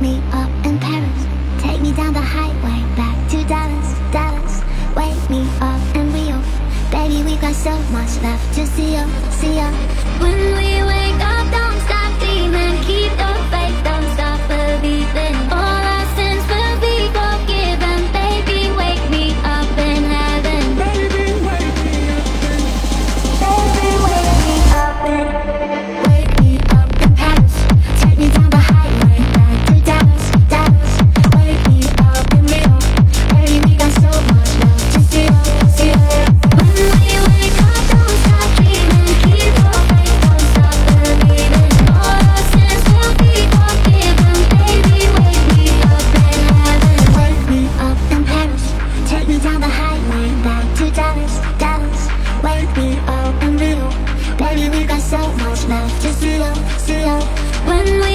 Me up in Paris. Take me down the highway back to Dallas, Dallas. Wake me up in Rio. Baby, we got so much left to see ya, see ya. When we so much left to see you, see you. When